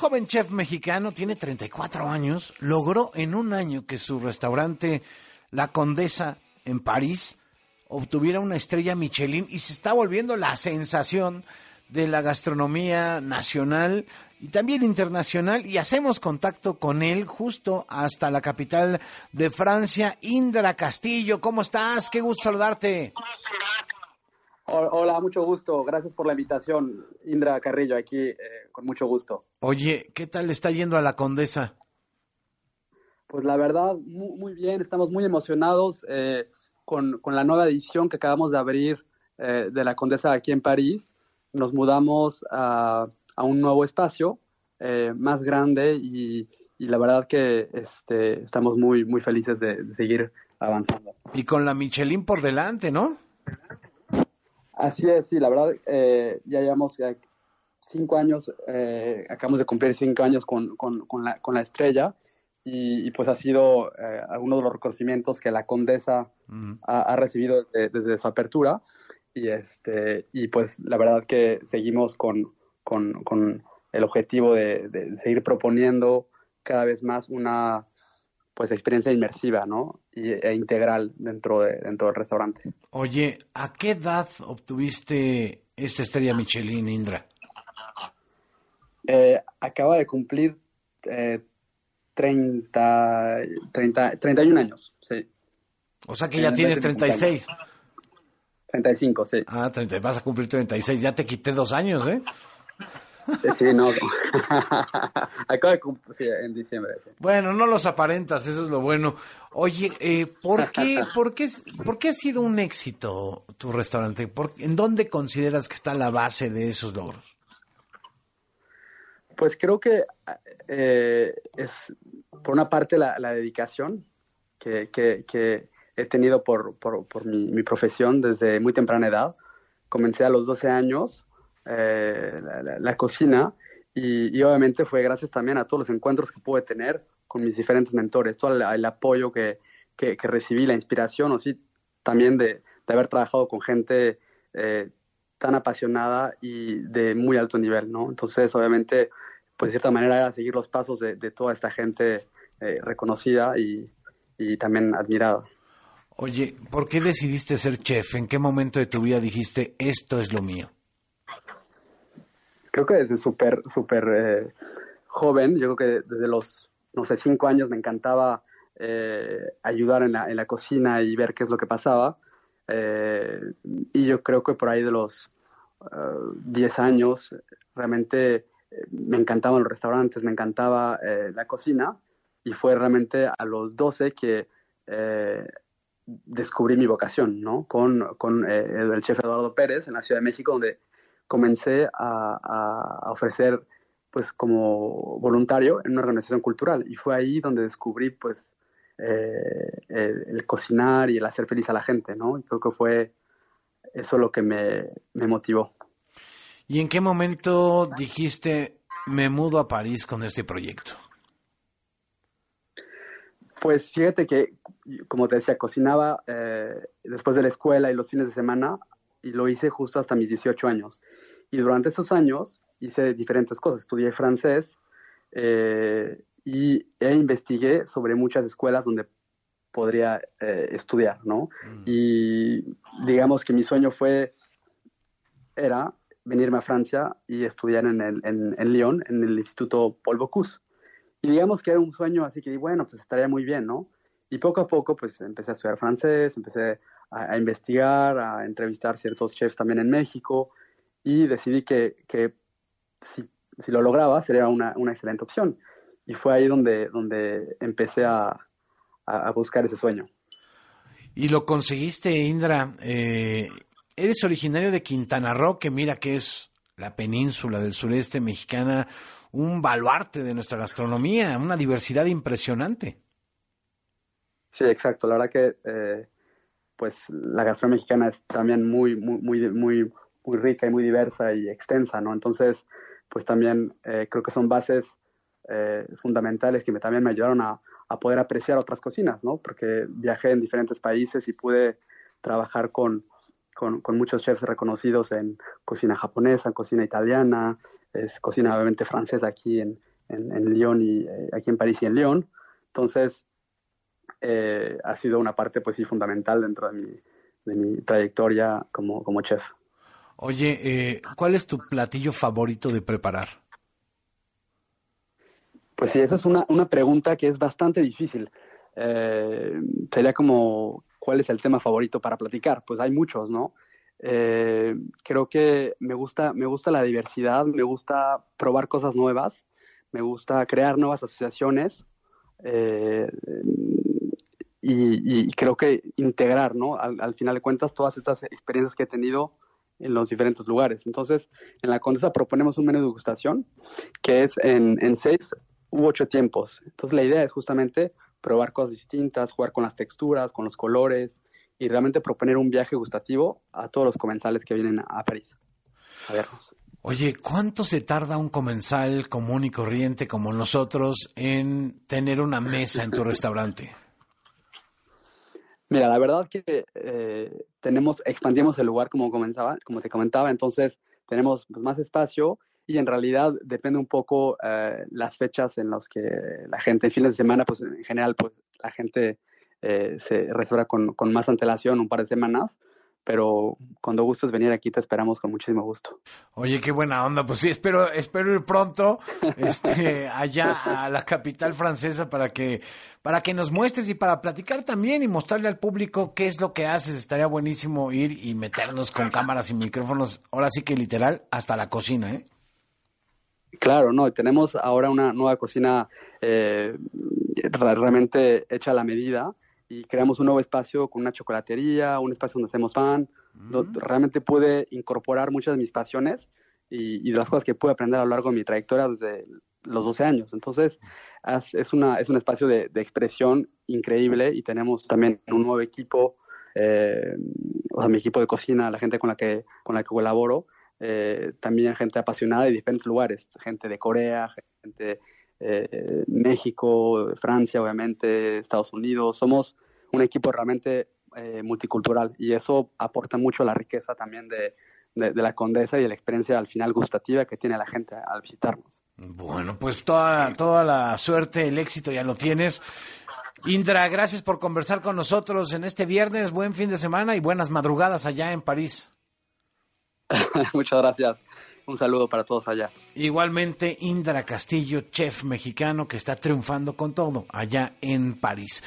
joven chef mexicano, tiene 34 años, logró en un año que su restaurante La Condesa en París obtuviera una estrella Michelin y se está volviendo la sensación de la gastronomía nacional y también internacional y hacemos contacto con él justo hasta la capital de Francia, Indra Castillo. ¿Cómo estás? Qué gusto saludarte. Hola, mucho gusto. Gracias por la invitación, Indra Carrillo, aquí eh, con mucho gusto. Oye, ¿qué tal está yendo a la Condesa? Pues la verdad, muy, bien. Estamos muy emocionados eh, con, con, la nueva edición que acabamos de abrir eh, de la Condesa aquí en París. Nos mudamos a, a un nuevo espacio más grande y, y, la verdad que este, estamos muy, muy felices de, de seguir avanzando. Y con la Michelin por delante, ¿no? Así es, sí, la verdad, eh, ya llevamos cinco años, eh, acabamos de cumplir cinco años con, con, con, la, con la, estrella y, pues ha sido eh, uno de los reconocimientos que la condesa ha, recibido desde, su apertura y, este, y pues la verdad que seguimos con, con el objetivo de, de seguir proponiendo cada vez más una pues experiencia inmersiva, ¿no? Y, e integral dentro, de, dentro del restaurante. Oye, ¿a qué edad obtuviste esta estrella Michelin, Indra? Eh, acaba de cumplir eh, 30, 30, 31 años, sí. O sea que ya tienes 36. 35, sí. Ah, 30, vas a cumplir 36. Ya te quité dos años, ¿eh? Sí, no. Acaba de cumplir en diciembre. Bueno, no los aparentas, eso es lo bueno. Oye, eh, ¿por, qué, por, qué, ¿por qué ha sido un éxito tu restaurante? ¿En dónde consideras que está la base de esos logros? Pues creo que eh, es, por una parte, la, dedicación que, que, he tenido por, por, por mi, mi profesión desde muy temprana edad. Comencé a los 12 años eh, la, cocina y, obviamente fue gracias también a todos los encuentros que pude tener con mis diferentes mentores, todo el, apoyo que, que, recibí, la inspiración, también de, de haber trabajado con gente eh, tan apasionada y de muy alto nivel, ¿no? Entonces, obviamente, pues de cierta manera era seguir los pasos de, toda esta gente eh, reconocida y, y también admirada. Oye, ¿por qué decidiste ser chef? ¿En qué momento de tu vida dijiste, esto es lo mío? Creo que desde súper, súper eh, joven, yo creo que desde los, no sé, cinco años me encantaba eh, ayudar en la, en la, cocina y ver qué es lo que pasaba. Eh, y yo creo que por ahí de los diez años realmente me encantaban los restaurantes, me encantaba la cocina y fue realmente a los doce que descubrí mi vocación, ¿no? Con, con el chef Eduardo Pérez en la Ciudad de México, donde comencé a, ofrecer pues como voluntario en una organización cultural y fue ahí donde descubrí pues eh, el, cocinar y el hacer feliz a la gente, ¿no? Y creo que fue eso lo que me, me motivó. ¿Y en qué momento dijiste me mudo a París con este proyecto? Pues fíjate que, como te decía, cocinaba eh, después de la escuela y los fines de semana y lo hice justo hasta mis 18 años. Y durante esos años hice diferentes cosas. Estudié francés eh, y e investigué sobre muchas escuelas donde podría eh, estudiar, ¿no? Mm. Y digamos que mi sueño fue, era venirme a Francia y estudiar en, el, en, en Lyon, en el Instituto Paul Bocuse. Y digamos que era un sueño, así que bueno, pues estaría muy bien, ¿no? Y poco a poco, pues empecé a estudiar francés, empecé a, a investigar, a entrevistar ciertos chefs también en México, y decidí que, que si, si, lo lograba sería una, una, excelente opción. Y fue ahí donde, donde empecé a, a, buscar ese sueño. Y lo conseguiste, Indra. Eh, eres originario de Quintana Roo, que mira que es la península del sureste mexicana, un baluarte de nuestra gastronomía, una diversidad impresionante. Sí, exacto. La verdad que eh, pues la gastronomía mexicana es también muy, muy, muy, muy, muy rica y muy diversa y extensa, ¿no? Entonces, pues también eh, creo que son bases eh, fundamentales que me, también me ayudaron a, poder apreciar otras cocinas, ¿no? Porque viajé en diferentes países y pude trabajar con, con, muchos chefs reconocidos en cocina japonesa, cocina italiana, es cocina obviamente francesa aquí en, en, Lyon y eh, aquí en París y en Lyon. Entonces, eh, ha sido una parte, pues sí, fundamental dentro de mi, de mi trayectoria como, como chef. Oye, eh, ¿cuál es tu platillo favorito de preparar? Pues sí, esa es una, una pregunta que es bastante difícil. sería como, ¿cuál es el tema favorito para platicar? Pues hay muchos, ¿no? creo que me gusta, me gusta la diversidad, me gusta probar cosas nuevas me gusta crear nuevas asociaciones eh, y, creo que integrar, ¿no? Al, final de cuentas, todas estas experiencias que he tenido en los diferentes lugares. Entonces, en la Condesa proponemos un menú de degustación que es en, en seis u ocho tiempos. Entonces, la idea es justamente probar cosas distintas, jugar con las texturas, con los colores y realmente proponer un viaje gustativo a todos los comensales que vienen a París a vernos. Oye, ¿cuánto se tarda un comensal común y corriente como nosotros en tener una mesa en tu restaurante? Mira, la verdad que eh, tenemos, expandimos el lugar como comenzaba, como te comentaba, entonces tenemos pues, más espacio y en realidad depende un poco eh, las fechas en las que la gente, en fines de semana, pues en general, pues la gente eh, se reserva con, con más antelación, un par de semanas, pero cuando gustes venir aquí te esperamos con muchísimo gusto. Oye, qué buena onda, pues sí, espero, espero ir pronto este, allá a la capital francesa para que, para que nos muestres y para platicar también y mostrarle al público qué es lo que haces. Estaría buenísimo ir y meternos con cámaras y micrófonos, ahora sí que literal, hasta la cocina, ¿eh? Claro, no, tenemos ahora una nueva cocina eh, realmente hecha a la medida y creamos un nuevo espacio con una chocolatería, un espacio donde hacemos pan. donde realmente pude incorporar muchas de mis pasiones y, de las cosas que pude aprender a lo largo de mi trayectoria desde los 12 años. Entonces, es, una, es un espacio de, expresión increíble y tenemos también un nuevo equipo, eh, o sea, mi equipo de cocina, la gente con la que, con la que colaboro, eh, también gente apasionada de diferentes lugares, gente de Corea, gente eh, México, Francia, obviamente, Estados Unidos. Somos un equipo realmente eh, multicultural y eso aporta mucho a la riqueza también de, la condesa y la experiencia al final gustativa que tiene la gente al visitarnos. Bueno, pues toda, toda la suerte, el éxito ya lo tienes. Indra, gracias por conversar con nosotros en este viernes. Buen fin de semana y buenas madrugadas allá en París. Muchas gracias. Un saludo para todos allá. Igualmente, Indra Castillo, chef mexicano que está triunfando con todo allá en París.